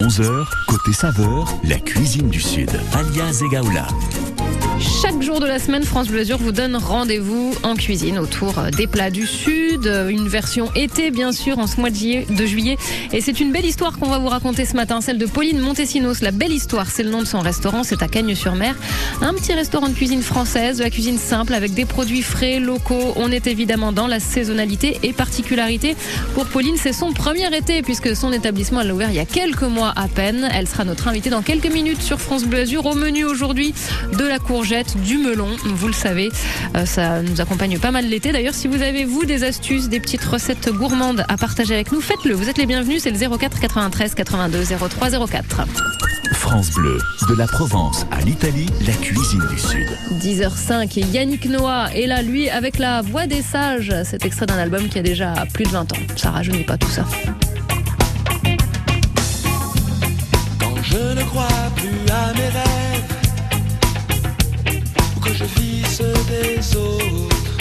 11h, côté saveur, la cuisine du Sud. Alia Zegaoula. Chaque jour de la semaine, France Bleu Azur vous donne rendez-vous en cuisine autour des plats du Sud, une version été bien sûr en ce mois de juillet. Et c'est une belle histoire qu'on va vous raconter ce matin, celle de Pauline Montesinos. La belle histoire, c'est le nom de son restaurant, c'est à Cagnes-sur-Mer. Un petit restaurant de cuisine française, de la cuisine simple avec des produits frais, locaux. On est évidemment dans la saisonnalité et particularité. Pour Pauline, c'est son premier été puisque son établissement elle a ouvert il y a quelques mois à peine. Elle sera notre invitée dans quelques minutes sur France Bleu Azur au menu aujourd'hui de la du melon. Vous le savez, euh, ça nous accompagne pas mal l'été. D'ailleurs, si vous avez, vous, des astuces, des petites recettes gourmandes à partager avec nous, faites-le. Vous êtes les bienvenus. C'est le 04 93 82 03 04. France Bleu, de la Provence à l'Italie, la cuisine du Sud. 10h05 et Yannick Noah est là, lui, avec la voix des sages. Cet extrait d'un album qui a déjà plus de 20 ans. Ça rajeunit pas tout ça. Quand je ne crois plus à mes rêves je vis des autres.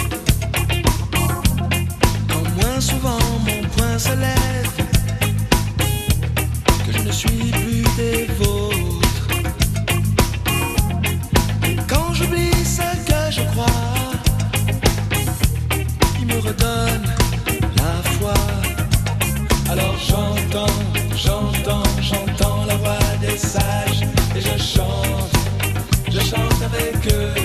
Quand moins souvent mon poing se lève, que je ne suis plus des vôtres. Quand j'oublie ce que je crois, il me redonne la foi. Alors j'entends, j'entends, j'entends la voix des sages et je chante, je chante avec eux.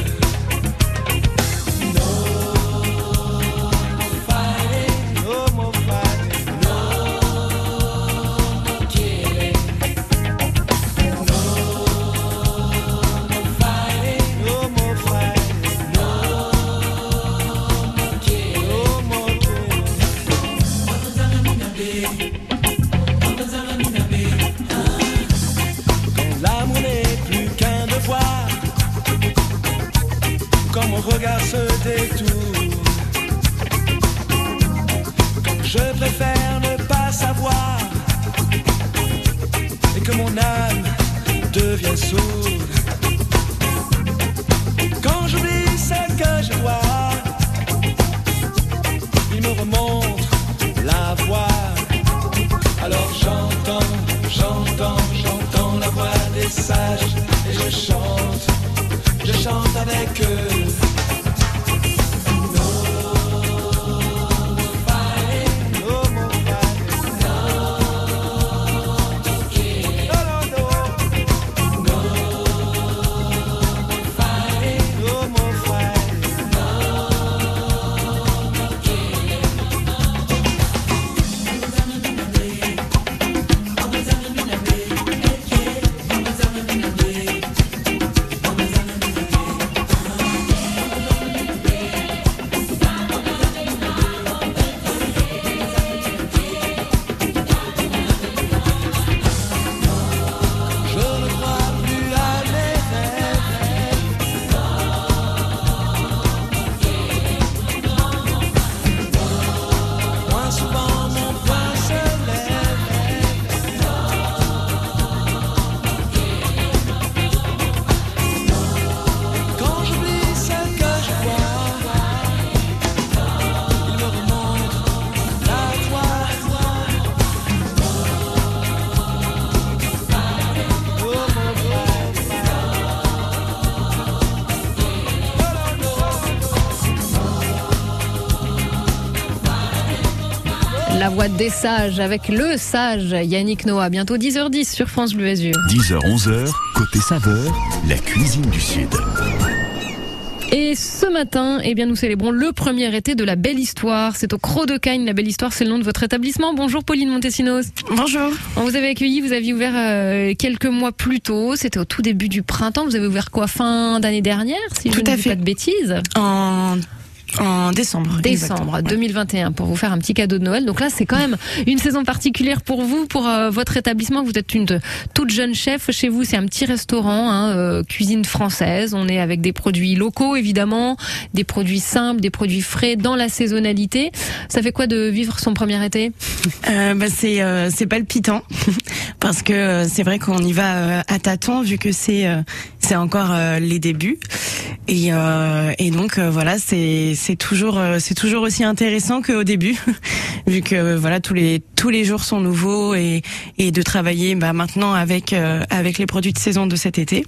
Des sages avec le sage Yannick Noah. Bientôt 10h10 sur France Bleu Azur. 10h, 11h, côté saveur, la cuisine du Sud. Et ce matin, eh bien, nous célébrons le premier été de la Belle Histoire. C'est au Croc de Cagne. La Belle Histoire, c'est le nom de votre établissement. Bonjour Pauline Montesinos. Bonjour. On vous avait accueilli, vous aviez ouvert euh, quelques mois plus tôt. C'était au tout début du printemps. Vous avez ouvert quoi fin d'année dernière, si tout je à ne dis fait. pas de bêtises? En en décembre. Décembre exactement. 2021 pour vous faire un petit cadeau de Noël. Donc là, c'est quand même une saison particulière pour vous, pour euh, votre établissement. Vous êtes une de- toute jeune chef chez vous. C'est un petit restaurant, hein, euh, cuisine française. On est avec des produits locaux, évidemment, des produits simples, des produits frais dans la saisonnalité. Ça fait quoi de vivre son premier été? Euh, bah, c'est euh, c'est palpitant parce que c'est vrai qu'on y va à tâtons vu que c'est euh, c'est encore euh, les débuts Et, euh, et donc euh, voilà, c'est c'est toujours euh, c'est toujours aussi intéressant qu'au début, vu que euh, voilà tous les tous les jours sont nouveaux et et de travailler bah, maintenant avec euh, avec les produits de saison de cet été.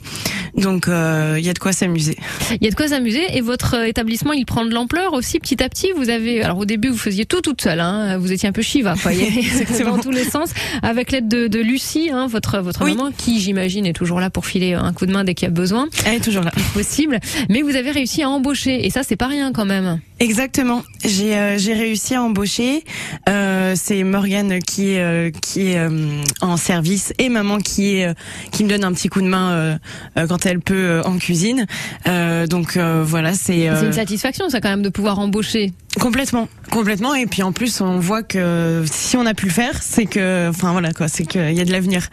Donc euh, il y a de quoi s'amuser. Il y a de quoi s'amuser et votre établissement il prend de l'ampleur aussi petit à petit. Vous avez alors au début vous faisiez tout toute seule, hein, vous étiez un peu Shiva, quoi, dans tous les sens, avec l'aide de, de Lucie, hein, votre votre Oui. maman, qui j'imagine est toujours là pour filer un coup de main dès qu'il a besoin, Elle est toujours là. possible. Mais vous avez réussi à embaucher et ça c'est pas rien quand même. Exactement. J'ai euh, j'ai réussi à embaucher. Euh, c'est Morgane qui est euh, qui est en service et maman qui est qui me donne un petit coup de main quand elle peut en cuisine. Donc voilà, c'est C'est une satisfaction ça quand même de pouvoir embaucher. complètement complètement. Et puis en plus, on voit que si on a pu le faire, c'est que enfin voilà quoi, c'est qu'il y a de l'avenir.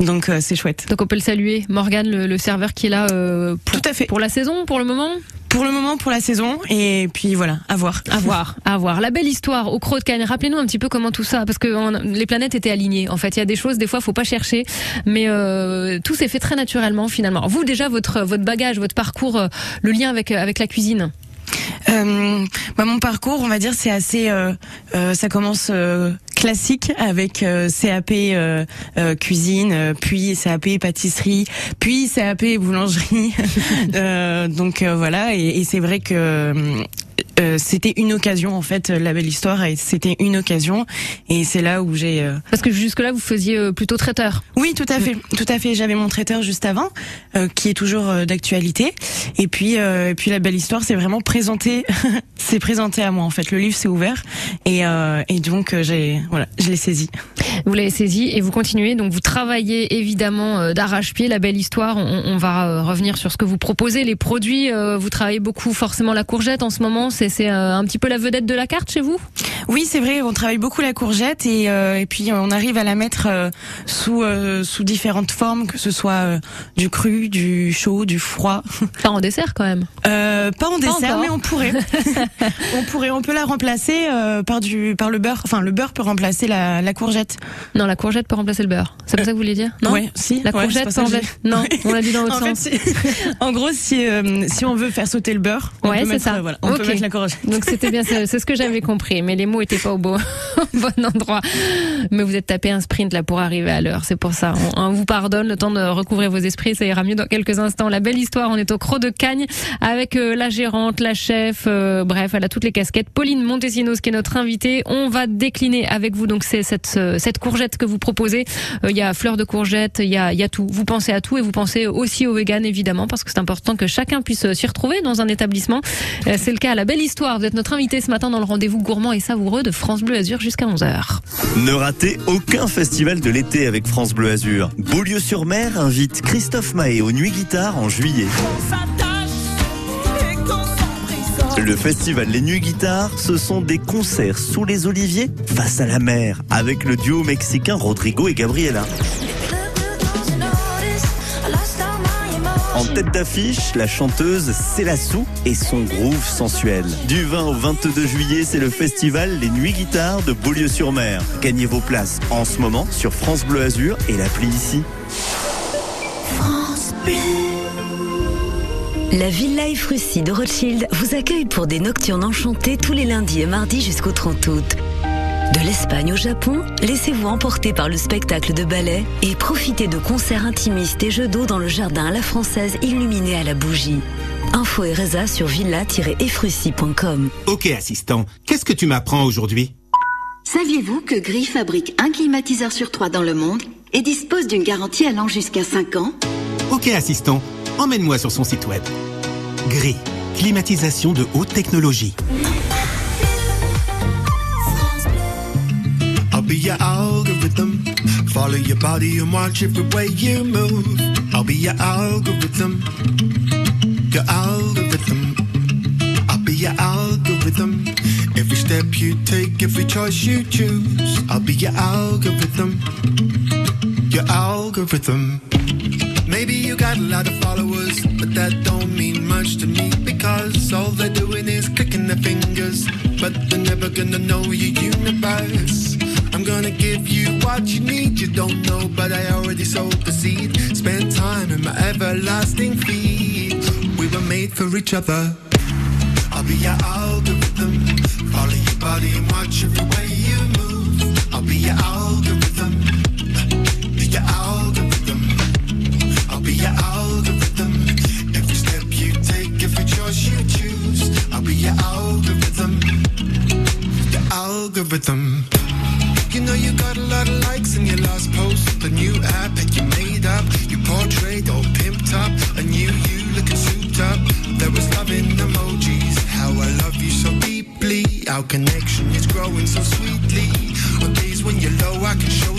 Donc c'est chouette. Donc on peut le saluer, Morgane, le, le serveur qui est là euh, pour, Tout à fait. pour la saison, pour le moment. Pour le moment, pour la saison. Et puis voilà, à voir. À voir, à voir. La belle histoire au Croc de Cannes. Rappelez-nous un petit peu comment tout ça, parce que on- les planètes étaient alignées. En fait, il y a des choses, des fois, faut pas chercher, mais euh, tout s'est fait très naturellement finalement. Vous déjà, votre votre bagage, votre parcours, euh, le lien avec avec la cuisine. Euh, bah, mon parcours, on va dire, c'est assez. euh, euh, ça commence euh, classique avec euh, CAP euh, cuisine, puis CAP pâtisserie, puis CAP boulangerie. Donc voilà, et, et c'est vrai que. Euh, c'était une occasion en fait la belle histoire et c'était une occasion et c'est là où j'ai euh, Parce que jusque là, vous faisiez euh, plutôt traiteur. oui, tout à fait, tout à fait. J'avais mon traiteur juste avant, euh, qui est toujours euh, d'actualité. Et puis, euh, et puis la belle histoire, c'est vraiment présenté, c'est présenté à moi en fait. Le livre s'est ouvert et, euh, et donc euh, j'ai, voilà, je l'ai saisi. Vous l'avez saisi et vous continuez. Donc vous travaillez évidemment euh, d'arrache-pied. La belle histoire. On, on va euh, revenir sur ce que vous proposez, les produits. euh, vous travaillez beaucoup forcément la courgette en ce moment. C'est c'est euh, un petit peu la vedette de la carte chez vous? Oui, c'est vrai, on travaille beaucoup la courgette et, euh, et puis on arrive à la mettre euh, sous euh, sous différentes formes, que ce soit euh, du cru, du chaud, du froid. Pas en dessert quand même? Euh, pas en dessert, mais on pourrait. on pourrait, on peut la remplacer euh, par du par le beurre. Enfin, le beurre peut remplacer la, la courgette. Non, la courgette peut remplacer le beurre. C'est pas ça que vous vouliez dire? Non? ouais, si. La Ouais, courgette c'est peut remplacer. Non, on l'a dit dans l'autre En fait, sens. si- en gros, si euh, si on veut faire sauter le beurre, on Ouais, peut mettre, ça. euh, voilà, on Ok. peut Donc c'était bien, c'est ce que j'avais compris, mais les mots étaient pas au bon, au bon endroit. Mais vous êtes tapé un sprint là pour arriver à l'heure, c'est pour ça. On, vous pardonne le temps de recouvrir vos esprits, ça ira mieux dans quelques instants. La belle histoire, on est au Croc de Cagne avec euh, la gérante, la chef, euh, bref, elle a toutes les casquettes. Pauline Montesinos qui est notre invitée. On va décliner avec vous donc c'est cette euh, cette courgette que vous proposez. Euh, Il y a fleur de courgette, il y a il y a tout. Vous pensez à tout et vous pensez aussi aux véganes évidemment parce que c'est important que chacun puisse s'y retrouver dans un établissement. C'est le cas à la belle histoire. Vous êtes notre invité ce matin dans le rendez-vous gourmand et savoureux de France Bleu Azur jusqu'à 11h. Ne ratez aucun festival de l'été avec France Bleu Azur. Beaulieu-sur-Mer invite Christophe Mahé aux Nuits Guitare en juillet. Le festival Les Nuits Guitare, ce sont des concerts sous les oliviers face à la mer avec le duo mexicain Rodrigo et Gabriela. En tête d'affiche, la chanteuse Célassou et son groove sensuel. Du 20 au 22 juillet, c'est le festival Les Nuits Guitare de Beaulieu-sur-Mer. Gagnez vos places en ce moment sur France Bleu Azur et l'appli ici. La Villa Efrussi de Rothschild vous accueille pour des nocturnes enchantées tous les lundis et mardis jusqu'au 30 août. De l'Espagne au Japon, laissez-vous emporter par le spectacle de ballet et profitez de concerts intimistes et jeux d'eau dans le jardin à la française illuminé à la bougie. Info et résa sur villa-efrussi.com. Ok assistant, qu'est-ce que tu m'apprends aujourd'hui? Saviez-vous que Gris fabrique un climatiseur sur trois dans le monde et dispose d'une garantie allant jusqu'à 5 ans? Ok assistant, emmène-moi sur son site web. Gris, climatisation de haute technologie. I'll be your algorithm. Follow your body and watch every way you move. I'll be your algorithm. Your algorithm. I'll be your algorithm. Every step you take, every choice you choose. I'll be your algorithm. Your algorithm. Maybe you got a lot of followers, but that don't mean much to me because all they're doing is clicking their fingers, but they're never gonna know your universe. I'm gonna give you what you need, you don't know, but I already sowed the seed. Spend time in my everlasting feet. We were made for each other. I'll be your algorithm. Follow your body and watch every way you move. I'll be your algorithm. Be your algorithm. I'll be your algorithm. Every step you take, every choice you choose. I'll be your algorithm. Your algorithm. You know you got a lot of likes in your last post. The new app that you made up. You portrayed all pimped up. A new you looking souped up. There was love in emojis. How I love you so deeply. Our connection is growing so sweetly. On days when you're low, I can show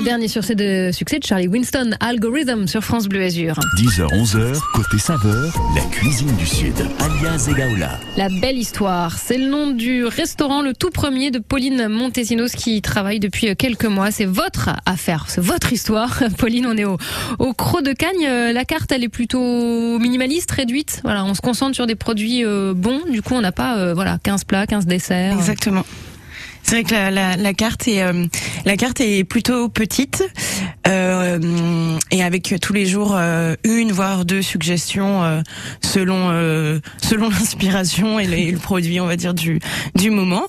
Le dernier succès de succès de Charlie Winston, Algorithm sur France Bleu Azur. 10h, 11h, côté saveur, la cuisine du Sud, alias Egaola. La belle histoire, c'est le nom du restaurant, le tout premier de Pauline Montesinos qui travaille depuis quelques mois. C'est votre affaire, c'est votre histoire. Pauline, on est au, au Croc de Cagne. Euh, La carte, elle est plutôt minimaliste, réduite. Voilà, on se concentre sur des produits euh, bons. Du coup, on n'a pas euh, voilà 15 plats, 15 desserts. Exactement. C'est vrai que la, la, la carte est euh, la carte est plutôt petite euh, et avec tous les jours euh, une voire deux suggestions euh, selon euh, selon l'inspiration et, le- et le produit on va dire du du moment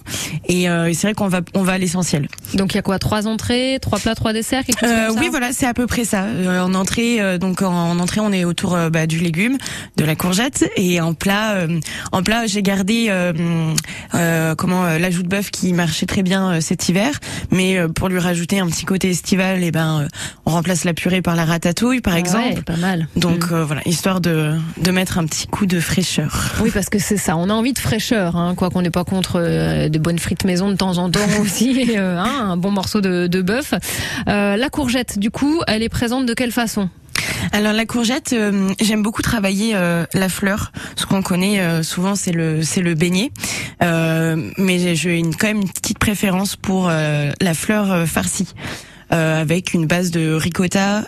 et, euh, et c'est vrai qu'on va on va à l'essentiel. Donc il y a quoi? Trois entrées, trois plats, trois desserts, quelque chose Euh, comme ça? oui, voilà, c'est à peu près ça. Euh, en entrée, euh, donc en, en entrée, on est autour bah, du légume, de la courgette, et en plat, euh, en plat, j'ai gardé euh, euh, comment l'ajout de bœuf qui marchait très bien euh, cet hiver, mais euh, pour lui rajouter un petit côté estival, et ben, euh, on remplace la purée par la ratatouille, par Ouais, exemple. pas mal. Donc Mm. voilà, histoire de de mettre un petit coup de fraîcheur. Oui, parce que c'est ça. On a envie de fraîcheur, hein, quoi qu'on n'est pas contre de bonnes frites maison de temps en temps aussi, hein, un bon morceau de, de bœuf. Euh, la courgette, du coup, elle est présente de quelle façon? Alors la courgette, euh, j'aime beaucoup travailler euh, la fleur. Ce qu'on connaît euh, souvent, c'est le c'est le beignet. Euh, mais j'ai une, quand même une petite préférence pour euh, la fleur farcie. Avec une base de ricotta,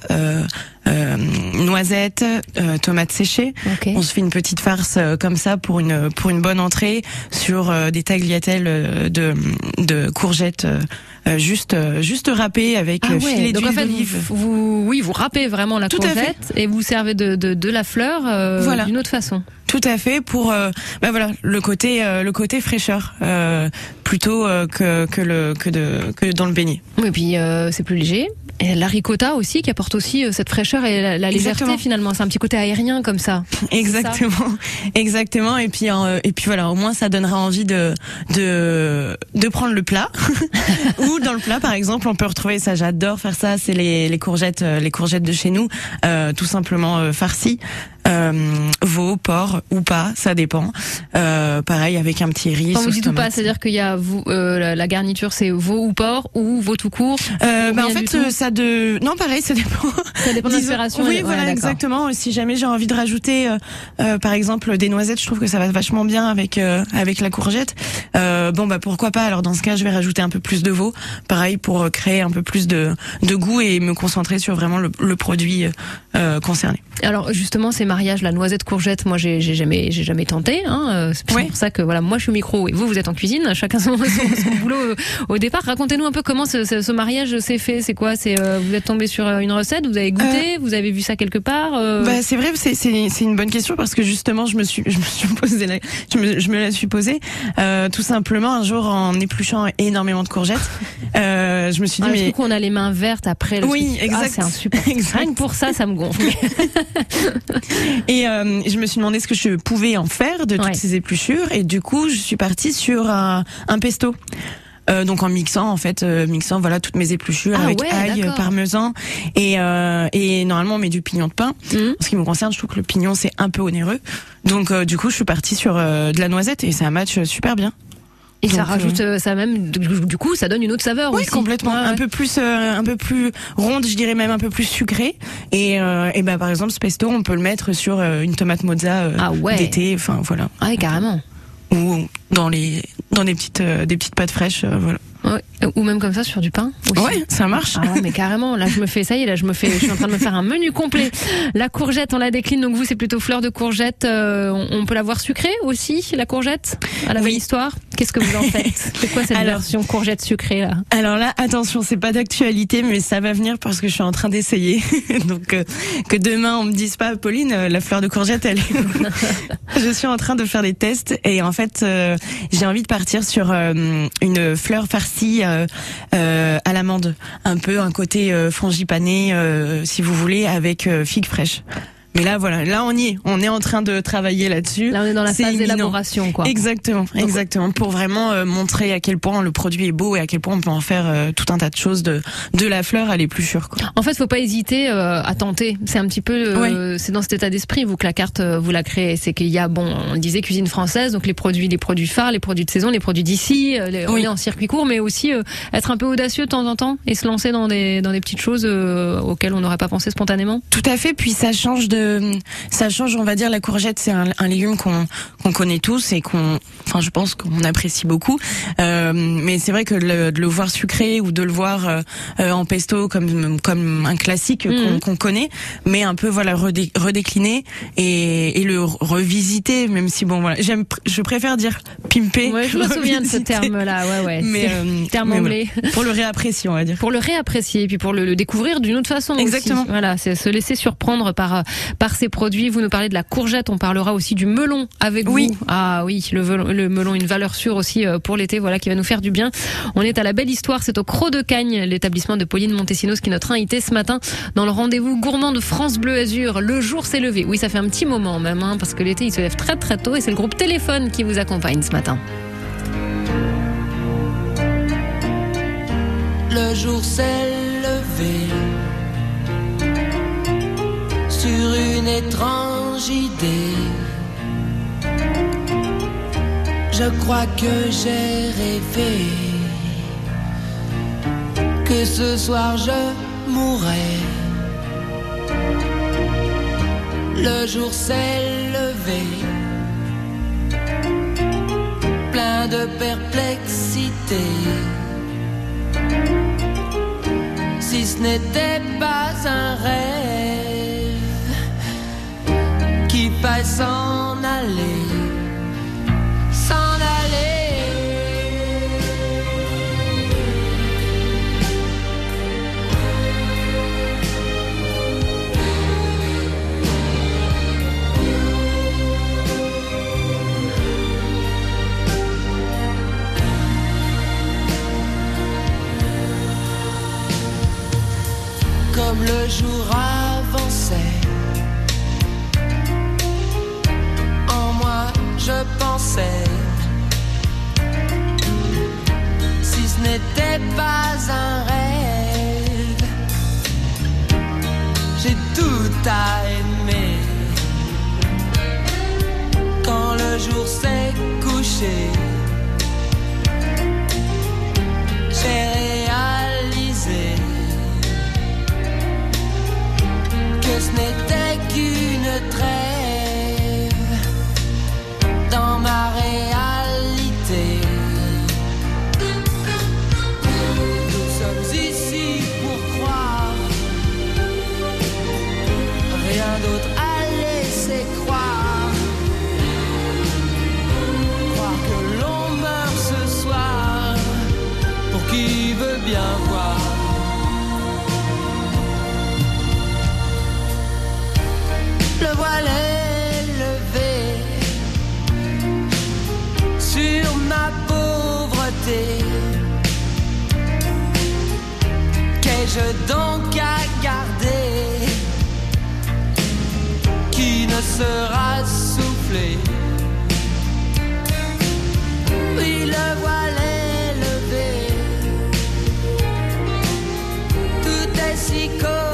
euh, noisettes, euh, tomates séchées. On se fait une petite farce euh, comme ça pour une pour une bonne entrée sur des tagliatelles de de courgettes juste juste râpées avec Ah ouais, filet donc en d'huile fait, d'olive. vous, vous- oui, vous râpez vraiment la Tout courgette et vous servez de, de, de la fleur Voilà. d'une autre façon. Tout à fait pour euh, bah voilà le côté euh, le côté fraîcheur euh, plutôt que que le que de que dans le beignet. Oui, et puis c'est plus léger Et la ricotta aussi qui apporte aussi euh, cette fraîcheur et la, la légèreté Exactement. finalement. C'est un petit côté aérien comme ça. Exactement, exactement. Et puis, euh, et puis voilà, au moins ça donnera envie de de de prendre le plat. Ou dans le plat, par exemple, on peut retrouver ça. J'adore faire ça. C'est les les courgettes, euh, les courgettes de chez nous, euh, tout simplement euh, farcies. Euh, veau, porc ou pas, ça dépend. Euh, pareil avec un petit riz. Quand vous dites ou pas, c'est-à-dire qu'il y a vous, euh, la, la garniture c'est veau ou porc ou veau tout court. Euh, ou bah, en fait, ça de non pareil, ça dépend. Ça dépend de l'inspiration. Oui, voilà, exactement. Si jamais j'ai envie de rajouter, par exemple, des noisettes, je trouve que ça va vachement bien avec euh, avec la courgette. Euh, bon, bah pourquoi pas? Alors dans ce cas, je vais rajouter un peu plus de veau, pareil pour créer un peu plus de de goût et me concentrer sur vraiment le, le produit euh, concerné. Alors justement, ces la noisette courgette, moi j'ai jamais j'ai jamais tenté. Hein. euh, C'est Ouais. pour ça que voilà, moi je suis au micro et vous vous êtes en cuisine. Chacun son, son, son boulot euh, au départ. Racontez-nous un peu comment ce, ce, ce mariage s'est fait. C'est quoi C'est euh, vous êtes tombé sur une recette, vous avez goûté, vous avez vu ça quelque part. euh, Bah, c'est vrai, c'est une bonne question parce que justement, je me suis je me suis posé la, je me je me la suis posée tout simplement un jour en épluchant énormément de courgettes. Je me suis dit ah, mais surtout qu'on a les mains vertes après. Le Oui, truc. exact. Ah, c'est insupportable. Exact. Rien que pour ça, ça me gonfle. Et euh, je me suis demandé ce que je pouvais en faire de toutes Ouais. ces épluchures et du coup je suis partie sur un, un pesto. Euh, donc en mixant en fait, euh, mixant voilà toutes mes épluchures Ah avec ouais, ail, parmesan et euh, et normalement on met du pignon de pain. Mhm. En ce qui me concerne, je trouve que le pignon c'est un peu onéreux. Donc euh, du coup je suis partie sur euh, de la noisette et ça match super bien. Et ça Donc, rajoute euh, ça même. Du coup, ça donne une autre saveur Oui, aussi. complètement. Ouais, ouais. Un peu plus, euh, un peu plus ronde, je dirais même un peu plus sucrée. Et, euh, et ben par exemple, ce pesto, on peut le mettre sur euh, une tomate mozza euh, Ah ouais. d'été. Enfin voilà. Ah ouais, carrément. ou dans les dans des petites euh, des petites pâtes fraîches euh, voilà Ouais. Ou même comme ça sur du pain. Aussi. ouais ça marche Ah ouais, mais carrément, là je me fais, ça y est, là je me fais, je suis en train de me faire un menu complet. La courgette, on la décline, donc vous c'est plutôt fleur de courgette, euh, on, peut la voir sucrée aussi, la courgette, à la Oui. belle histoire? Qu'est-ce que vous en faites? C'est quoi cette Alors- version courgette sucrée là? alors là attention c'est pas d'actualité mais ça va venir parce que je suis en train d'essayer donc euh, que demain on me dise pas Pauline la fleur de courgette elle est... je suis en train de faire des tests et en fait euh, j'ai envie de partir sur euh, une fleur farcie euh, euh, à l'amande. Un peu un côté euh, frangipané euh, si vous voulez avec figues fraîches mais là voilà là on y est on est en train de travailler là-dessus Là on est dans la phase d'élaboration quoi. Exactement, exactement. Pour vraiment euh, montrer à quel point le produit est beau et à quel point on peut en faire euh, tout un tas de choses de de la fleur à l'épluchure. Quoi. En fait, faut pas hésiter euh, à tenter. C'est un petit peu, c'est dans cet état d'esprit vous que la carte vous la créez. C'est qu'il y a bon, on disait cuisine française, donc les produits, les produits phares, les produits de saison, les produits d'ici. On Oui. est en circuit court, mais aussi être un peu audacieux de temps en temps et se lancer dans des dans des petites choses auxquelles on n'aurait pas pensé spontanément. Tout à fait. Puis ça change de, ça change. On va dire la courgette, c'est un, un légume qu'on qu'on connaît tous et qu'on, enfin je pense qu'on apprécie beaucoup. Euh, mais c'est vrai que le, de le voir sucré ou de le voir euh, euh, en pesto comme comme un classique qu'on Mhm. qu'on connaît, mais un peu voilà redé- redécliné et, et le revisiter. Même si bon voilà, j'aime, je préfère dire pimper. Ouais, je me souviens de ce terme-là. Ouais, ouais. Mais, euh, terme mais anglais. Pour le réapprécier, on va dire. pour le réapprécier et puis pour le, le découvrir d'une autre façon. aussi. Exactement. Voilà, c'est se laisser surprendre par euh, par ces produits. Vous nous parlez de la courgette, on parlera aussi du melon avec Oui. vous. Ah oui, le melon, une valeur sûre aussi euh, pour l'été, voilà qui va nous faire du bien. On est à la belle histoire, c'est au Croc de Cagne, l'établissement de Pauline Montesinos qui est notre invité ce matin dans le rendez-vous gourmand de France Bleu Azur. Le jour s'est levé. Oui, ça fait un petit moment même, hein, parce que l'été il se lève très très tôt et c'est le groupe Téléphone qui vous accompagne ce matin. Le jour s'est levé une étrange idée. Je crois que j'ai rêvé que ce soir je mourrais. Le jour s'est levé, plein de perplexité. si ce n'était pas un rêve pas s'en aller, s'en aller. Comme le jour si ce n'était pas un rêve, j'ai tout à aimer. Quand le jour s'est couché, j'ai réalisé que ce n'était qu'une trêve donc à garder qui ne sera soufflé? Oui, le voile est levé, tout est si coloré.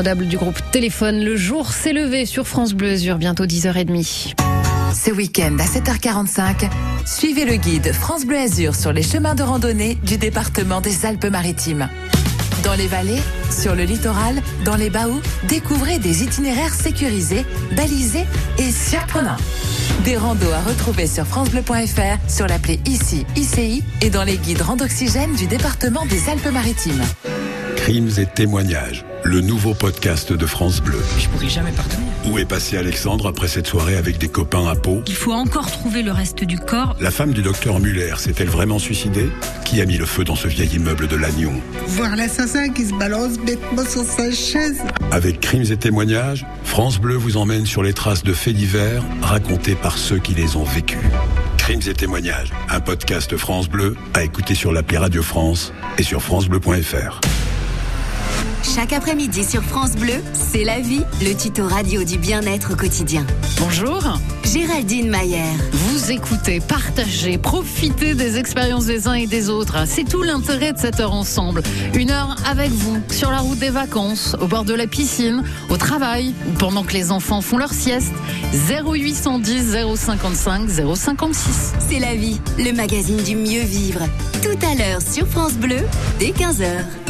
Du groupe Téléphone. Le jour s'est levé sur France Bleu Azur, bientôt 10h30. Ce week-end à 7h45, suivez le guide France Bleu Azur sur les chemins de randonnée du département des Alpes-Maritimes. Dans les vallées, sur le littoral, dans les baous, découvrez des itinéraires sécurisés, balisés et surprenants. Des randos à retrouver sur francebleu.fr, sur l'appli ICI, ICI et dans les guides Randoxygène du département des Alpes-Maritimes. Crimes et témoignages, le nouveau podcast de France Bleu. Je pourrais jamais pardonner. Où est passé Alexandre après cette soirée avec des copains à Pau Il faut encore trouver le reste du corps. La femme du docteur Muller s'est-elle vraiment suicidée? Qui a mis le feu dans ce vieil immeuble de Lannion? Voir l'assassin qui se balance bêtement sur sa chaise. Avec Crimes et témoignages, France Bleu vous emmène sur les traces de faits divers racontés par ceux qui les ont vécus. Crimes et témoignages, un podcast France Bleu à écouter sur l'appli Radio France et sur francebleu.fr. Chaque après-midi sur France Bleu, c'est la vie, le tuto radio du bien-être quotidien. Bonjour. Géraldine Mayer. Vous écoutez, partagez, profitez des expériences des uns et des autres. C'est tout l'intérêt de cette heure ensemble. Une heure avec vous, sur la route des vacances, au bord de la piscine, au travail, ou pendant que les enfants font leur sieste. 0810 055 056. C'est la vie, le magazine du mieux vivre. Tout à l'heure sur France Bleu, dès 15h.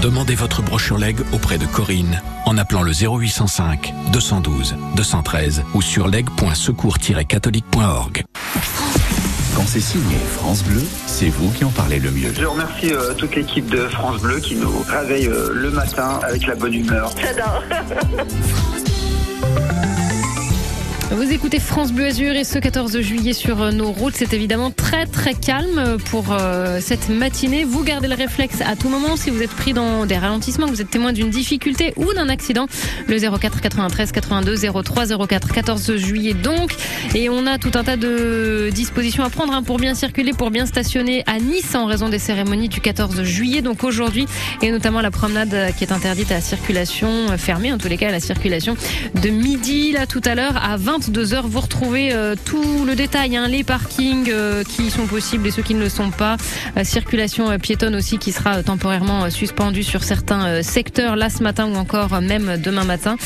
Demandez votre brochure leg auprès de Corinne en appelant le 0805 212 213 ou sur leg.secours-catholique.org. Quand c'est signé France Bleu, c'est vous qui en parlez le mieux. Je remercie euh, toute l'équipe de France Bleu qui nous réveille euh, le matin avec la bonne humeur. J'adore. Vous écoutez France Bleu Azur et ce 14 juillet sur euh, nos routes, c'est évidemment très très calme pour euh, cette matinée. Vous gardez le réflexe à tout moment si vous êtes pris dans des ralentissements, que vous êtes témoin d'une difficulté ou d'un accident. Le 04 93 82 03 04 14 juillet donc. Et on a tout un tas de dispositions à prendre hein, pour bien circuler, pour bien stationner à Nice en raison des cérémonies du 14 juillet. Donc aujourd'hui et notamment la promenade qui est interdite à la circulation euh, fermée, en tous les cas à la circulation de midi là tout à l'heure à 20 22 heures. Vous retrouvez euh, tout le détail, hein, les parkings euh, qui sont possibles et ceux qui ne le sont pas. Euh, circulation piétonne aussi qui sera temporairement suspendue sur certains secteurs là ce matin ou encore même demain matin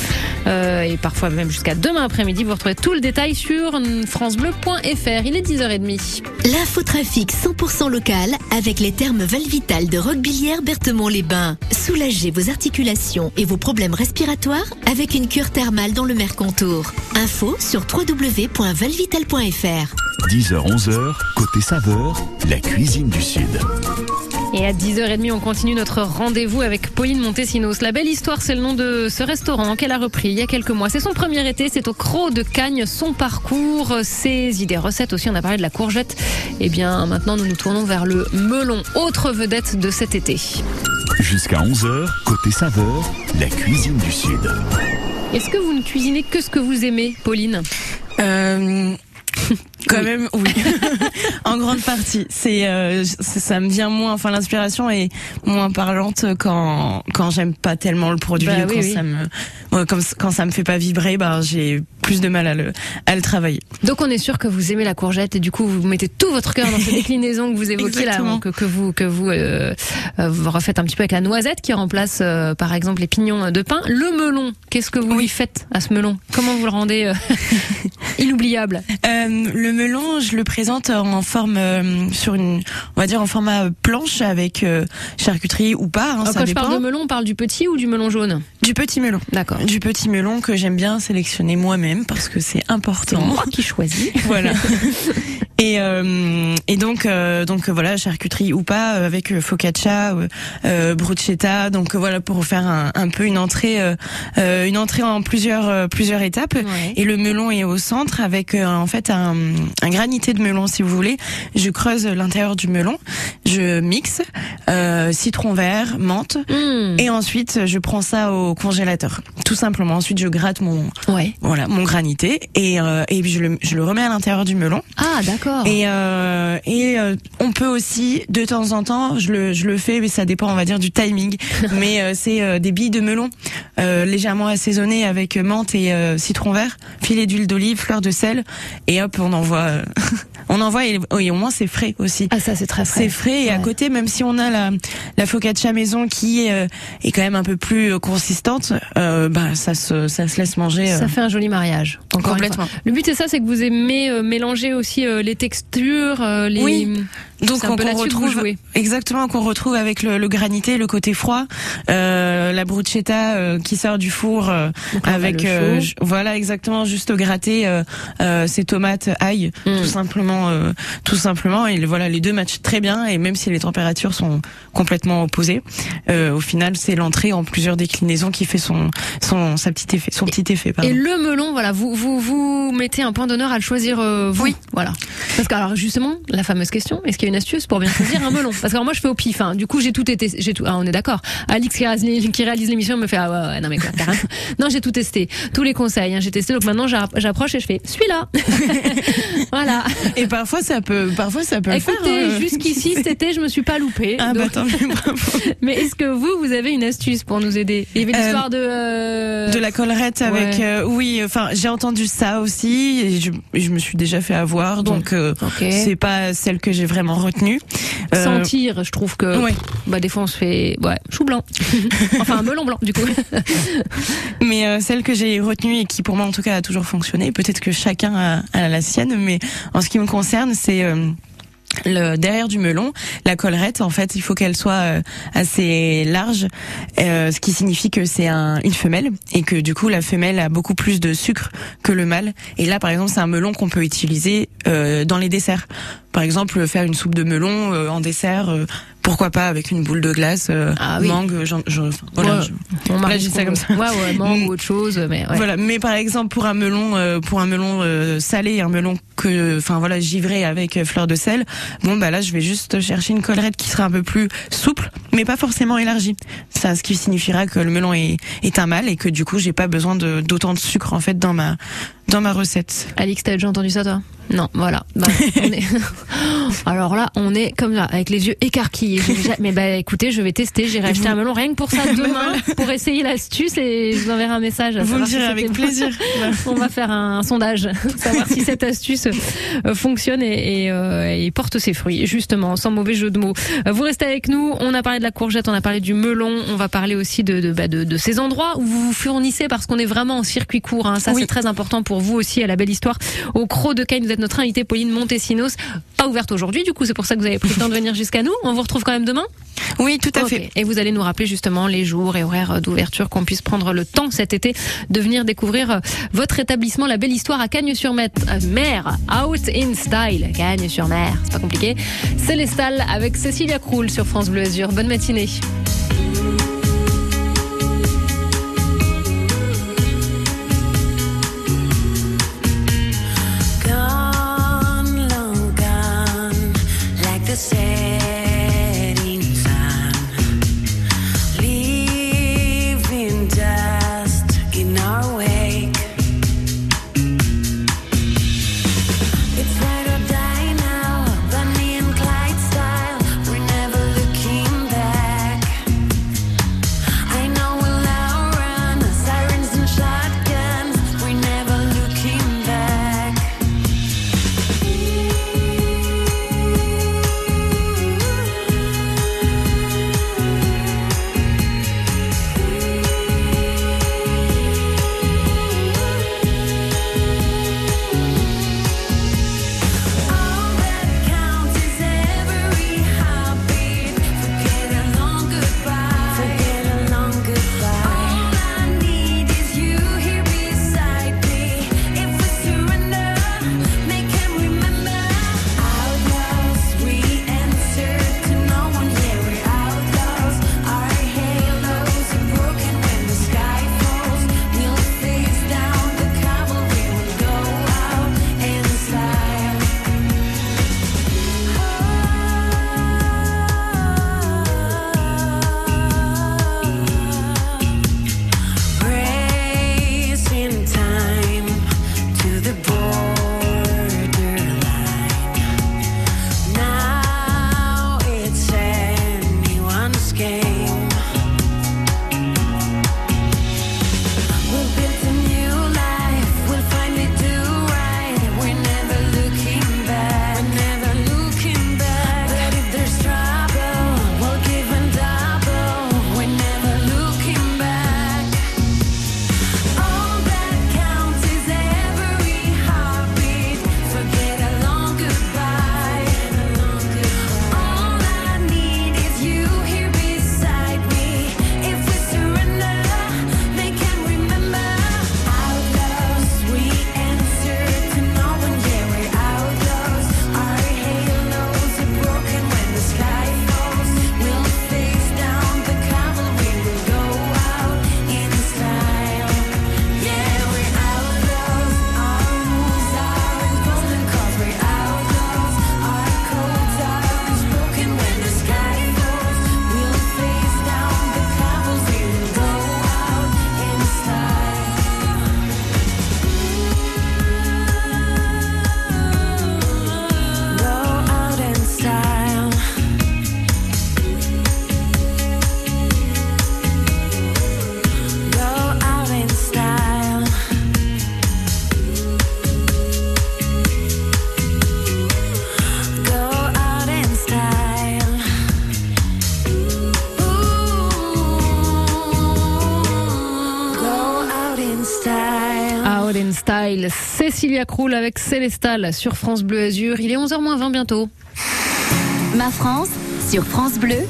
et parfois même jusqu'à demain après-midi. Vous retrouvez tout le détail sur francebleu.fr. Il est 10h30. L'infotrafic 100% local avec les termes Valvital de Roquebillière Berthemont-les-Bains. Soulagez vos articulations et vos problèmes respiratoires avec une cure thermale dans le Mercontour. Info sur www.valvital.fr. 10h-11h, côté saveur, la cuisine du Sud. Et à 10h30, on continue notre rendez-vous avec Pauline Montesinos. La belle histoire, c'est le nom de ce restaurant qu'elle a repris il y a quelques mois. C'est son premier été, c'est au Croc de Cagnes, son parcours, ses idées, recettes aussi. On a parlé de la courgette. Et bien maintenant, nous nous tournons vers le melon, autre vedette de cet été. Jusqu'à 11h, côté saveur, la cuisine du Sud. Est-ce que vous ne cuisinez que ce que vous aimez, Pauline? Euh, quand même, oui. en grande partie. C'est, euh, ça me vient moins. Enfin, l'inspiration est moins parlante quand quand j'aime pas tellement le produit. Bah ou oui, quand oui. ça me, ouais, comme quand ça me fait pas vibrer, ben j'ai plus de mal à le à le travailler. Donc on est sûr que vous aimez la courgette et du coup vous mettez tout votre cœur dans cette déclinaison que vous évoquiez là, que, que vous que vous, euh, euh, vous refaites un petit peu avec la noisette qui remplace euh, par exemple les pignons de pain. Le melon, qu'est-ce que vous lui faites à ce melon? Comment vous le rendez euh, inoubliable? Euh, le melon, je le présente en forme euh, sur une, on va dire en format euh, planche avec euh, charcuterie ou pas. hein, Alors, ça Quand je dépend. parle de melon, on parle du petit ou du melon jaune? Du petit melon. D'accord. Du petit melon que j'aime bien sélectionner moi-même parce que c'est important. Moi qui choisis. voilà. Et, euh, et donc donc voilà charcuterie ou pas avec focaccia, bruschetta. Donc voilà pour faire un, un peu une entrée une entrée en plusieurs plusieurs étapes. Et le melon est au centre avec en fait un, un granité de melon si vous voulez. Je creuse l'intérieur du melon, je mixe euh, citron vert, menthe et ensuite je prends ça au congélateur. Tout simplement. Ensuite je gratte mon voilà mon granité et euh, et je le je le remets à l'intérieur du melon. Ah d'accord. Et euh, et on peut aussi de temps en temps, je le je le fais, mais ça dépend, on va dire du timing. mais c'est des billes de melon légèrement assaisonnées avec menthe et citron vert, filet d'huile d'olive, fleur de sel, et hop, on envoie. Euh, on envoie et, et au moins c'est frais aussi. Ah ça c'est très frais. C'est frais et à côté, même si on a la la focaccia maison qui euh, est quand même un peu plus euh, consistante, euh, bah ça se ça se laisse manger. euh, Ça fait un joli mariage. Encore Complètement. Le but c'est ça, c'est que vous aimez euh, mélanger aussi les textures, les. Oui. Donc qu'on retrouve exactement qu'on retrouve avec le, le granité, le côté froid, euh, la bruschetta euh, qui sort du four euh, avec euh, voilà exactement juste gratter euh, euh, ces tomates ail Mm. tout simplement euh, tout simplement et voilà les deux matchent très bien et même si les températures sont complètement opposées euh, au final c'est l'entrée en plusieurs déclinaisons qui fait son son sa petit effet son petit effet pardon. Et le melon, voilà, vous vous vous mettez un point d'honneur à le choisir euh, vous. Oui. Voilà. Parce que alors justement, la fameuse question, est-ce qu'il y a une astuce pour bien choisir un melon Parce que alors, moi je fais au pif. Hein. Du coup j'ai tout été, j'ai tout. Ah, on est d'accord. Alix qui réalise, l'émission me fait ah ouais, ouais non mais quoi carrément. Non j'ai tout testé, tous les conseils. Hein, j'ai testé. Donc maintenant j'app- j'approche et je fais celui-là. voilà. Et parfois ça peut parfois ça peut Écoutez, euh. jusqu'ici cet été je me suis pas loupée. Ah bah Donc- bravo. Mais est-ce que vous vous avez une astuce pour nous aider? Il y avait Euh, l'histoire de euh, De la collerette avec Ouais. euh, oui enfin j'ai entendu ça aussi et je, je me suis déjà fait avoir donc euh, c'est pas celle que j'ai vraiment retenue. Euh, Sentir, je trouve que Ouais. bah, des fois on se fait ouais, chou blanc. enfin, un melon blanc du coup. Mais euh, celle que j'ai retenue et qui pour moi en tout cas a toujours fonctionné, peut-être que chacun a, a la sienne, mais en ce qui me concerne, c'est euh, le derrière du melon, la collerette en fait, il faut qu'elle soit euh, assez large, euh, ce qui signifie que c'est un, une femelle et que du coup la femelle a beaucoup plus de sucre que le mâle. Et là par exemple, c'est un melon qu'on peut utiliser euh, dans les desserts. Par exemple, faire une soupe de melon en dessert, pourquoi pas avec une boule de glace, euh, Ah oui. mangue, j'en- je- enfin, voilà, Ouais, je- on là, je dis ça comme ça. Ouais, ouais, mangue ou autre chose, mais ouais. Voilà, mais par exemple pour un melon, euh, pour un melon euh, salé, un melon que, enfin voilà, givré avec euh, fleur de sel. Bon bah là, je vais juste chercher une collerette qui sera un peu plus souple, mais pas forcément élargie. Ça, ce qui signifiera que le melon est, est un mâle et que du coup, j'ai pas besoin de d'autant de sucre en fait dans ma dans ma recette. Alix, t'as déjà entendu ça toi? Non, voilà. Bah, on est... Alors là, on est comme là, avec les yeux écarquillés. Mais bah écoutez, je vais tester. J'irai acheter un melon rien que pour ça demain, pour essayer l'astuce et je vous enverrai un message. Vous me si direz c'était avec plaisir. on va faire un, sondage, savoir si cette astuce euh, fonctionne et, et, euh, et porte ses fruits, justement, sans mauvais jeu de mots. Vous restez avec nous. On a parlé de la courgette, on a parlé du melon. On va parler aussi de, de, bah, de, de ces endroits où vous vous fournissez parce qu'on est vraiment en circuit court. Hein. Ça, Oui. c'est très important pour vous aussi à la belle histoire. Au Croc de Caille, vous êtes notre invitée, Pauline Montesinos. Pas ouverte aujourd'hui, du coup, c'est pour ça que vous avez pris le temps de venir jusqu'à nous. On vous retrouve quand même demain? Oui, tout à fait. Et vous allez nous rappeler justement les jours et horaires d'ouverture, qu'on puisse prendre le temps cet été de venir découvrir euh, votre établissement, la belle histoire à Cagnes-sur-Mer, mer, out in style, Cagnes-sur-Mer, c'est pas compliqué. Célestal avec Cécilia Krull sur France Bleu Azur. Bonne matinée. Style. Cécilia Krull avec Célestal sur France Bleu Azur. Il est 11h20 bientôt. Ma France, sur France Bleu,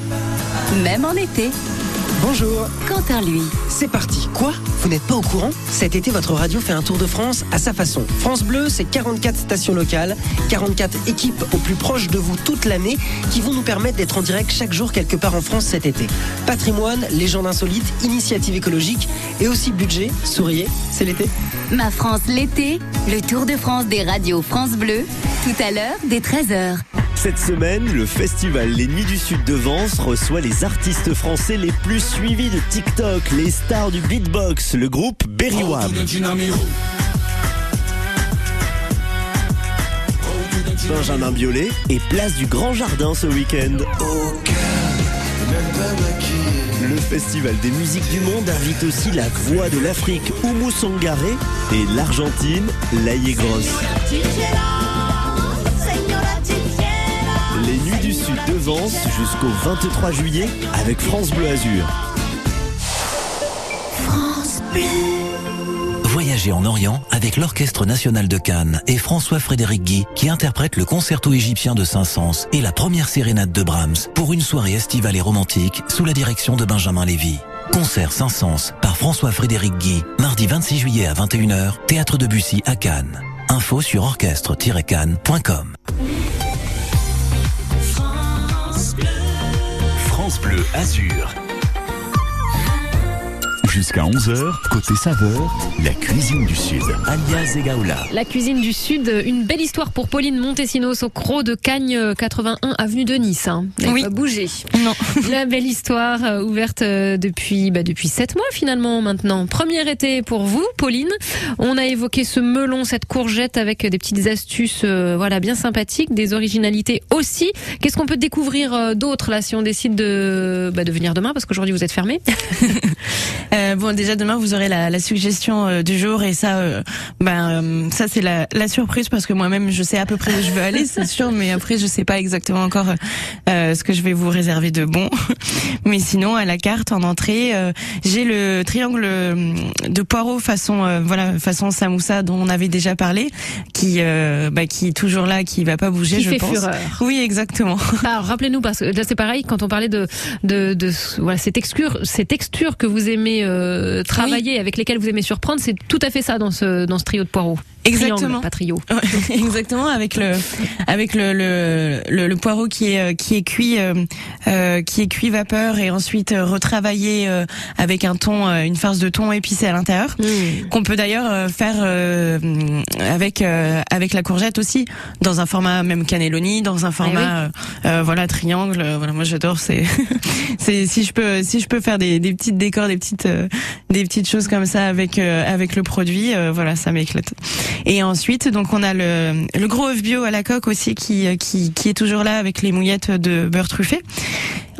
même en été. Bonjour. Quentin, lui. C'est parti. Quoi? Vous n'êtes pas au courant Cet été, votre radio fait un tour de France à sa façon. France Bleu, c'est 44 stations locales, 44 équipes au plus proche de vous toute l'année qui vont nous permettre d'être en direct chaque jour quelque part en France cet été. Patrimoine, légendes insolites, initiatives écologiques et aussi budget. Souriez, c'est l'été. Ma France l'été, le Tour de France des radios France Bleu, tout à l'heure dès 13h. Cette semaine, le festival Les Nuits du Sud de Vence reçoit les artistes français les plus suivis de TikTok, les stars du beatbox, le groupe Berry. Benjamin Biolay et place du Grand Jardin ce week-end. Le Festival des musiques du monde invite aussi la voix de l'Afrique, Oumou Sangaré, et l'Argentine, Laïe Grosse. Nuits du Sud de Vence jusqu'au 23 juillet avec France Bleu Azur. Voyagez en Orient avec l'Orchestre national de Cannes et François-Frédéric Guy qui interprète le concerto égyptien de Saint-Saëns et la première sérénade de Brahms pour une soirée estivale et romantique sous la direction de Benjamin Lévy. Concert Saint-Saëns par François-Frédéric Guy, mardi 26 juillet à 21h, Théâtre de Bussy à Cannes. Info sur orchestre-cannes.com. Bleu Azur. Jusqu'à 11h, côté saveur, la cuisine du Sud, alias Egaola. La cuisine du Sud, une belle histoire pour Pauline Montesinos au Croc de Cagne 81 avenue de Nice. Hein. Oui. pas bougé. Non. La belle histoire euh, ouverte euh, depuis bah, depuis sept mois finalement maintenant. Premier été pour vous, Pauline. On a évoqué ce melon, cette courgette avec des petites astuces, euh, voilà, bien sympathiques, des originalités aussi. Qu'est-ce qu'on peut découvrir euh, d'autre là si on décide de bah, de venir demain parce qu'aujourd'hui vous êtes fermé? Euh, bon, déjà demain vous aurez la, la suggestion euh, du jour et ça, euh, ben ça c'est la, la surprise parce que moi-même je sais à peu près où je veux aller, c'est sûr, mais après je sais pas exactement encore euh, ce que je vais vous réserver de bon. mais sinon à la carte en entrée, euh, j'ai le triangle de poireaux façon euh, voilà façon samoussa dont on avait déjà parlé, qui euh, bah, qui est toujours là, qui va pas bouger, Qui je fait pense. fureur. Oui, exactement. Alors rappelez-nous parce que là c'est pareil quand on parlait de de, de voilà ces textures ces textures que vous aimez euh, travailler avec lesquelles vous aimez surprendre c'est tout à fait ça dans ce dans ce trio de poireaux. Exactement. Pas trio. Exactement avec le avec le le, le, le poireau qui est euh, qui est cuit euh, qui est cuit vapeur et ensuite retravaillé euh, avec un thon une farce de thon épicé à l'intérieur qu'on peut d'ailleurs faire euh, avec avec la courgette aussi dans un format même cannelloni dans un format euh, voilà triangle voilà moi j'adore c'est c'est si je peux si je peux faire des des petites décors des petites des petites choses comme ça avec euh, avec le produit euh, voilà ça m'éclate et ensuite, donc on a le, le gros œuf bio à la coque aussi qui, euh, qui, qui est toujours là avec les mouillettes de beurre truffé.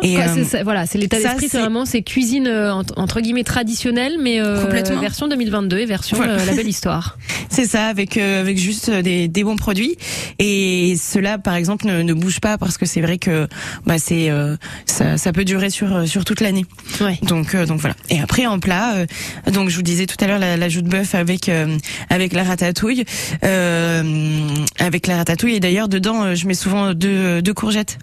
Et Quoi, euh, c'est ça, voilà, c'est l'état d'esprit, c'est vraiment c'est cuisine euh, entre, guillemets traditionnelle, mais euh, Complètement. version 2022 et version Voilà. euh, la belle histoire. C'est ça, avec euh, avec juste des, des bons produits. Et cela, par exemple, ne, ne bouge pas parce que c'est vrai que bah c'est euh, ça, ça peut durer sur euh, sur toute l'année. Donc euh, donc voilà. Et après en plat, euh, donc je vous disais tout à l'heure la, la joue de bœuf avec euh, avec la ratatouille, euh, avec la ratatouille. Et d'ailleurs dedans, je mets souvent deux deux courgettes.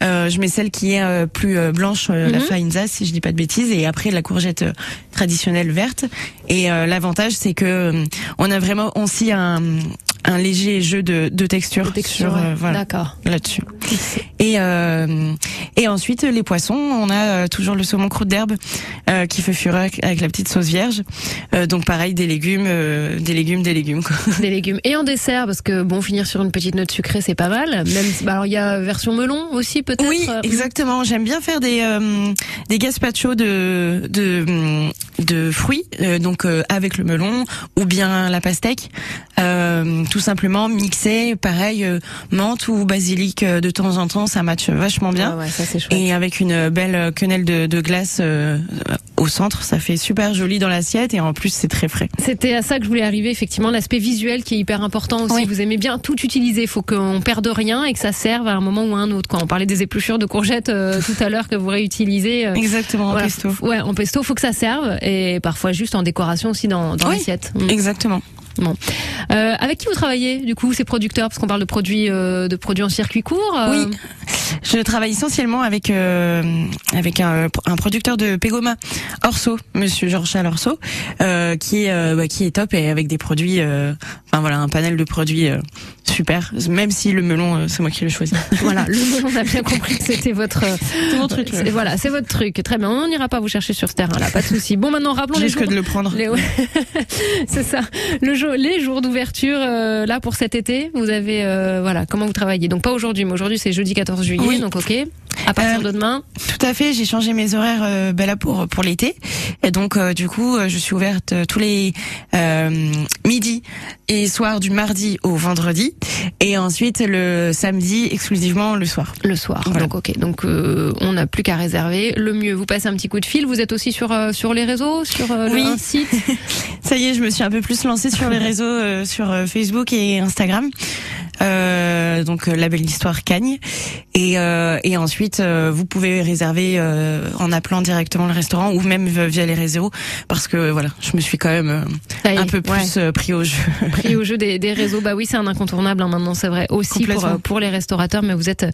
Euh, je mets celle qui est euh, plus euh, blanche, la Mhm. fainza, si je dis pas de bêtises, et après la courgette traditionnelle verte. Et l'avantage, c'est que on a vraiment aussi un, un léger jeu de, de texture, texture, sur, euh, voilà, D'accord. là-dessus. Et euh, et ensuite les poissons, on a euh, toujours le saumon croûte d'herbe euh, qui fait fureur avec, la petite sauce vierge. Donc pareil, des légumes, des légumes, des légumes. Quoi. Des légumes. Et en dessert, parce que bon, finir sur une petite note sucrée, c'est pas mal. Même, bah, alors il y a version melon aussi peut-être. Oui, exactement. J'aime bien faire des des gazpacho de de de fruits, donc avec le melon ou bien la pastèque, euh, tout simplement mixé, pareil euh, menthe ou basilic euh, de temps en temps, ça match vachement bien. Ouais, ouais, ça c'est chouette. Et avec une belle quenelle de, de glace euh, au centre, ça fait super joli dans l'assiette et en plus c'est très frais. C'était à ça que je voulais arriver, effectivement, l'aspect visuel qui est hyper important aussi. Vous aimez bien tout utiliser, il faut qu'on perde rien et que ça serve à un moment ou à un autre. Quand on parlait des épluchures de courgettes euh, tout à l'heure que vous réutilisez. euh, Exactement, en pesto. Ouais, en pesto, faut que ça serve et parfois juste en décoration aussi dans, dans Oui, l'assiette. Mm. Euh, avec qui vous travaillez du coup ces producteurs? Parce qu'on parle de produits euh, de produits en circuit court. euh, Oui, je travaille essentiellement avec euh, avec un, un producteur de Pégoma, Orso, Monsieur Georges Orso, euh, qui est bah, qui est top et avec des produits, enfin voilà, un panel de produits super. Même si le melon, euh, c'est moi qui l'ai choisi. Voilà, le melon, on a bien compris que c'était votre. C'est mon truc, c'est-. Voilà, c'est votre truc. Très bien, on n'ira pas vous chercher sur ce terrain-là, pas de souci. Bon, maintenant rappelons les Juste jours. que de le prendre. les- c'est ça. Le jour, les jours d'ouverture euh, là pour cet été, vous avez euh, voilà comment vous travaillez? Donc pas aujourd'hui, mais aujourd'hui c'est jeudi 14 juillet, Oui. donc ok. À partir Euh, de demain. Tout à fait, j'ai changé mes horaires euh, ben là pour pour l'été et donc euh, du coup je suis ouverte tous les euh, midis et soirs du mardi au vendredi et ensuite le samedi exclusivement le soir. Le soir. Voilà. Donc ok. Donc euh, on n'a plus qu'à réserver. Le mieux, vous passez un petit coup de fil. Vous êtes aussi sur euh, sur les réseaux, sur euh, le- Oui. un site. Ça y est, je me suis un peu plus lancée sur les réseaux, euh, sur Facebook et Instagram. Euh, donc euh, la belle histoire Cagne et euh, et ensuite euh, vous pouvez réserver euh, en appelant directement le restaurant ou même via les réseaux parce que voilà je me suis quand même euh, est, un peu plus pris au jeu pris au jeu des, des réseaux. Bah oui, c'est un incontournable hein, maintenant, c'est vrai aussi pour, pour les restaurateurs. Mais vous êtes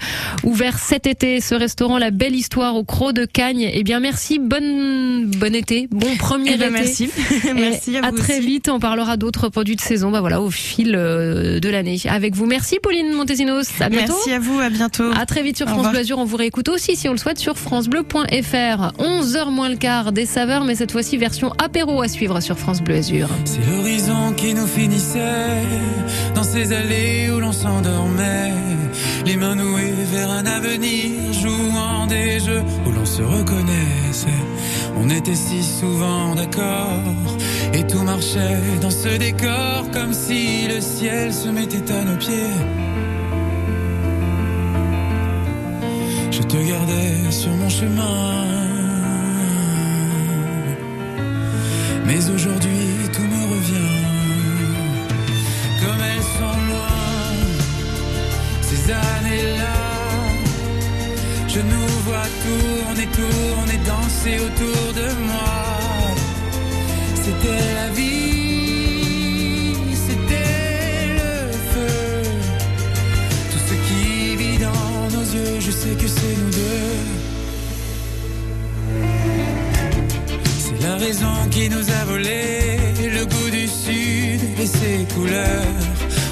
ouvert cet été, ce restaurant, la belle histoire au Croc de Cagne. Eh bien, merci, bonne bon été, bon premier Eh ben, été. merci. Merci à vous très aussi. vite. On parlera d'autres produits de saison. Bah voilà, au fil de l'année avec vous. Merci Pauline Montesinos. À bientôt. merci à vous à bientôt À très vite sur France. Bleu Azur. On vous réécoute aussi si on le souhaite sur francebleu.fr. 11h moins le quart des saveurs, mais cette fois-ci version apéro à suivre sur France Bleu Azur. C'est l'horizon qui nous finissait dans ces allées où l'on s'endormait, les mains nouées vers un avenir, jouant des jeux où l'on se reconnaissait. On était si souvent d'accord et tout marchait dans ce décor comme si le ciel se mettait à nos pieds. Je te gardais sur mon chemin. Mais aujourd'hui tout me revient Comme elles sont loin Ces années-là Je nous vois tourner, tourner, danser autour de moi C'était la vie C'était le feu Tout ce qui vit dans nos yeux Je sais que c'est nous deux C'est la raison qui nous a volé le goût du sud et ses couleurs.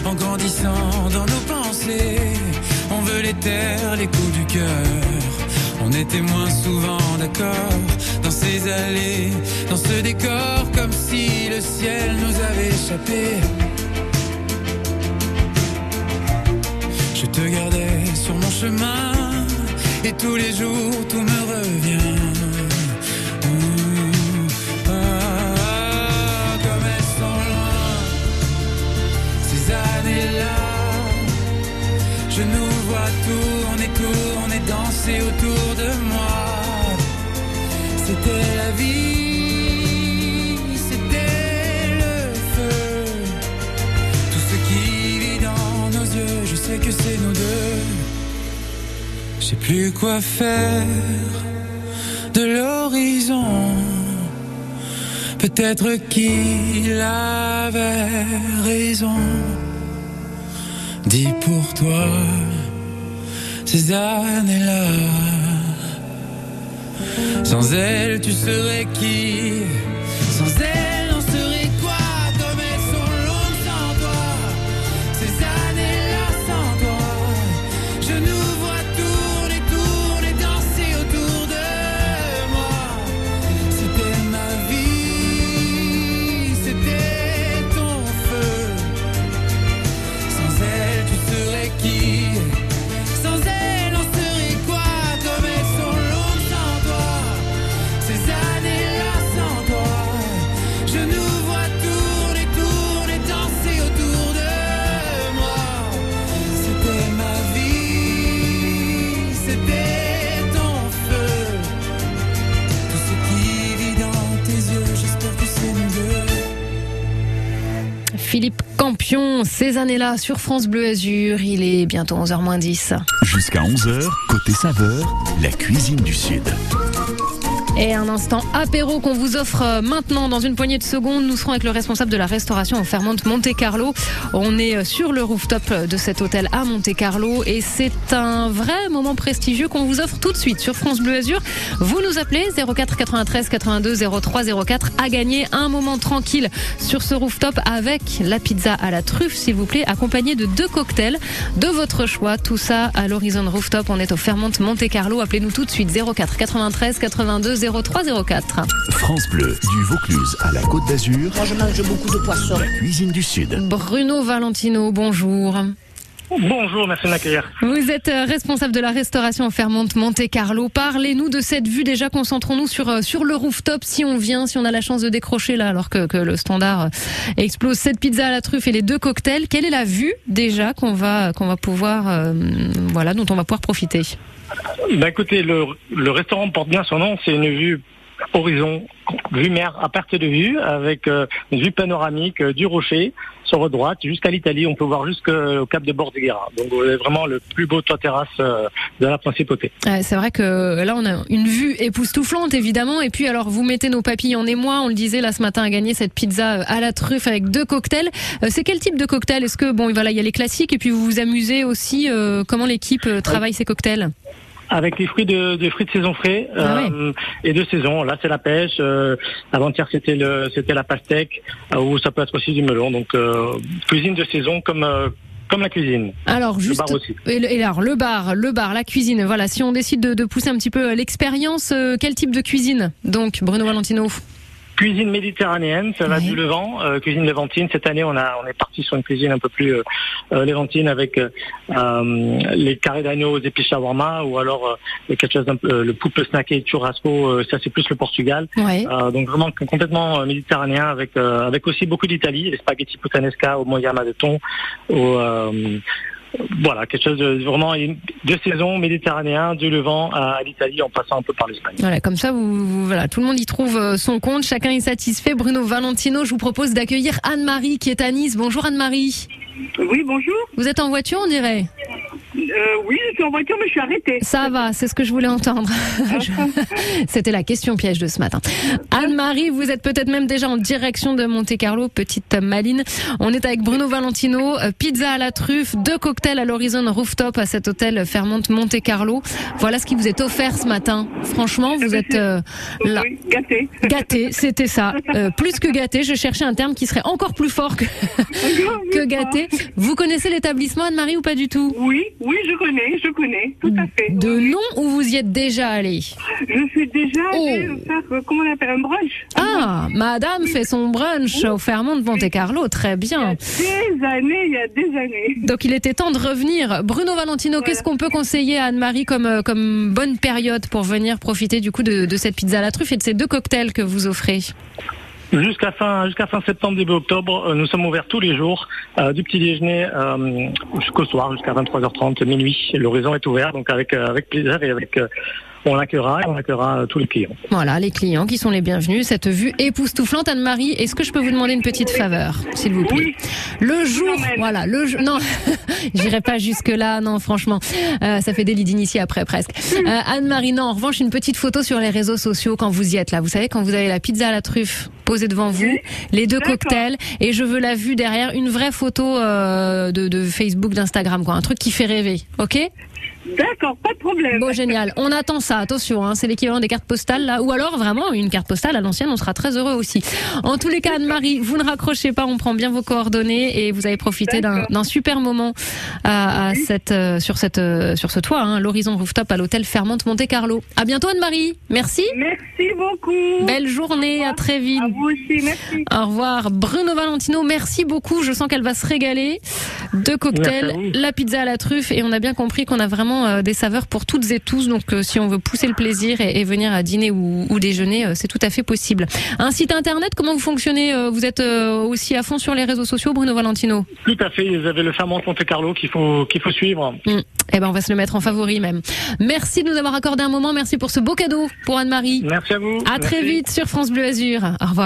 En grandissant dans nos pensées, on veut les terres, les coups du cœur. On était moins souvent d'accord dans ce décor, comme si le ciel nous avait échappé. Je te gardais sur mon chemin et tous les jours tout me revient. Ouh, ah, comme elles sont loin, ces années-là. Je nous vois tourner, tourner, danser autour de moi. C'était la vie, c'était le feu. Tout ce qui vit dans nos yeux, je sais que c'est nous deux. Je sais plus quoi faire de l'horizon. Peut-être qu'il avait raison. Dis pour toi ces années-là. Sans elle, tu serais qui? Sans elle, Philippe Campion, ces années-là sur France Bleu Azur, il est bientôt 11h moins 10. Jusqu'à 11h, côté saveur, la cuisine du Sud. Et un instant apéro qu'on vous offre euh, maintenant dans une poignée de secondes. Nous serons avec le responsable de la restauration au Fairmont Monte Carlo. On est euh, sur le rooftop de cet hôtel à Monte Carlo et c'est un vrai moment prestigieux qu'on vous offre tout de suite sur France Bleu Azur. Vous nous appelez 04 93 82 03 04 à gagner un moment tranquille sur ce rooftop avec la pizza à la truffe, s'il vous plaît, accompagnée de deux cocktails de votre choix. Tout ça à l'Horizon Rooftop. On est au Fairmont Monte Carlo. Appelez-nous tout de suite 04 93 82 03 04. France Bleu, du Vaucluse à la Côte d'Azur. Moi, je mange beaucoup de poissons. La cuisine du Sud. Bruno Valentino, bonjour. Bonjour, merci de m'accueillir. Vous êtes euh, responsable de la restauration Fairmont Monte Carlo. Parlez-nous de cette vue. Déjà, concentrons-nous sur, euh, sur le rooftop si on vient, si on a la chance de décrocher là, alors que, que le standard euh, explose. Cette pizza à la truffe et les deux cocktails. Quelle est la vue déjà qu'on va, qu'on va pouvoir, euh, voilà, dont on va pouvoir profiter? Bah écoutez, le, le restaurant porte bien son nom, c'est une vue horizon, vue mer à perte de vue, avec euh, une vue panoramique euh, du rocher sur votre droite jusqu'à l'Italie. On peut voir jusqu'au cap de Bordighera. Donc vous avez vraiment le plus beau toit terrasse euh, de la principauté. Ouais, c'est vrai que là, on a une vue époustouflante, évidemment. Et puis, alors, vous mettez nos papilles en émoi. On le disait là ce matin à gagner cette pizza euh, à la truffe avec deux cocktails. Euh, C'est quel type de cocktail? Est-ce que, bon, voilà, il y a les classiques et puis vous vous amusez aussi euh, comment l'équipe euh, travaille ces cocktails? Avec les fruits de, des fruits de saison frais Ah euh, et de saison. Là, c'est la pêche. Euh, Avant-hier, c'était le, c'était la pastèque, euh, ou ça peut être aussi du melon. Donc, cuisine de saison comme comme la cuisine. Alors, Le juste. bar aussi. Et, le- et alors, le bar, le bar, la cuisine. Voilà, si on décide de, de pousser un petit peu l'expérience, quel type de cuisine Donc, Bruno Valentino. Cuisine méditerranéenne, ça va du Levant, euh, cuisine levantine. Cette année, on a on est parti sur une cuisine un peu plus euh, euh, levantine avec euh, euh, les carrés d'agneau aux épices shawarma ou alors euh, quelque chose euh, le poupe snacké churrasco. euh, ça c'est plus le Portugal. Euh, donc vraiment complètement méditerranéen avec euh, avec aussi beaucoup d'Italie, les spaghetti puttanesca au moyama de thon, au euh, voilà, quelque chose de vraiment de saison méditerranéen, du Levant à, l'Italie en passant un peu par l'Espagne. Voilà, comme ça, vous, vous- voilà, tout le monde y trouve euh, son compte, chacun est satisfait. Bruno Valentino, je vous propose d'accueillir Anne-Marie qui est à Nice. Bonjour Anne-Marie. Oui, bonjour. Vous êtes en voiture, on dirait? Euh, oui, je suis en voiture, mais je suis arrêtée. Ça va, c'est ce que je voulais entendre. C'était la question piège de ce matin. Anne-Marie, vous êtes peut-être même déjà en direction de Monte Carlo, petite maline. On est avec Bruno Valentino, euh, pizza à la truffe, deux cocktails à l'Horizon Rooftop à cet hôtel Fairmont Monte Carlo. Voilà ce qui vous est offert ce matin. Franchement, vous êtes euh, là. Gâté. Gâté, c'était ça. Euh, plus que gâté, je cherchais un terme qui serait encore plus fort que, que gâté. Vous connaissez l'établissement Anne-Marie ou pas du tout? Oui, oui, je connais, je connais, tout à fait. De nom ou vous y êtes déjà allé Je suis déjà Oh. allée faire, euh, comment on appelle, un brunch. Ah, madame fait son brunch au Fairmont de Monte Carlo, très bien. Des années, il y a des années. Donc il était temps de revenir. Bruno Valentino, qu'est-ce qu'on peut conseiller à Anne-Marie comme, euh, comme bonne période pour venir profiter du coup de, de cette pizza à la truffe et de ces deux cocktails que vous offrez? Jusqu'à fin, jusqu'à fin septembre, début octobre, euh, nous sommes ouverts tous les jours, euh, du petit déjeuner euh, jusqu'au soir, jusqu'à 23h30, minuit. L'horizon est ouvert, donc avec, euh, avec plaisir et avec, euh, on l'accueillera et on accueillera euh, tous les clients. Voilà, les clients qui sont les bienvenus. Cette vue époustouflante, Anne-Marie. Est-ce que je peux vous demander une petite faveur, s'il vous plaît? Le jour, voilà, le jour. Non, j'irai pas jusque là. Non, franchement, Euh, ça fait délit d'initié après presque. Euh, Anne-Marie, non. En revanche, une petite photo sur les réseaux sociaux quand vous y êtes là. Vous savez, quand vous avez la pizza à la truffe posée devant vous, les deux cocktails, et je veux la vue derrière, une vraie photo euh, de, de Facebook, d'Instagram, quoi, un truc qui fait rêver. Ok? D'accord, pas de problème. Bon, génial. On attend ça. Attention, hein, c'est l'équivalent des cartes postales là, ou alors vraiment une carte postale à l'ancienne. On sera très heureux aussi. En tous les cas, Anne-Marie, vous ne raccrochez pas. On prend bien vos coordonnées et vous avez profité d'un super moment à, à cette, euh, sur cette, euh, sur ce toit, hein, l'horizon rooftop à l'hôtel Fairmont Monte Carlo. À bientôt, Anne-Marie. Merci. Merci beaucoup. Belle journée. À très vite. À vous aussi, merci. Au revoir. Bruno Valentino, merci beaucoup. Je sens qu'elle va se régaler. Deux cocktails, la pizza à la truffe et on a bien compris qu'on a vraiment euh, des saveurs pour toutes et tous. Donc euh, si on veut pousser le plaisir et, et venir à dîner ou, ou déjeuner, euh, c'est tout à fait possible. Un site internet, comment vous fonctionnez Vous êtes aussi à fond sur les réseaux sociaux, Bruno Valentino Tout à fait, vous avez le Fermont Monte Carlo qu'il faut, qu'il faut suivre. Mm. Eh ben on va se le mettre en favori même. Merci de nous avoir accordé un moment. Merci pour ce beau cadeau pour Anne-Marie. Merci à vous. À très vite sur France Bleu Azur. Au revoir.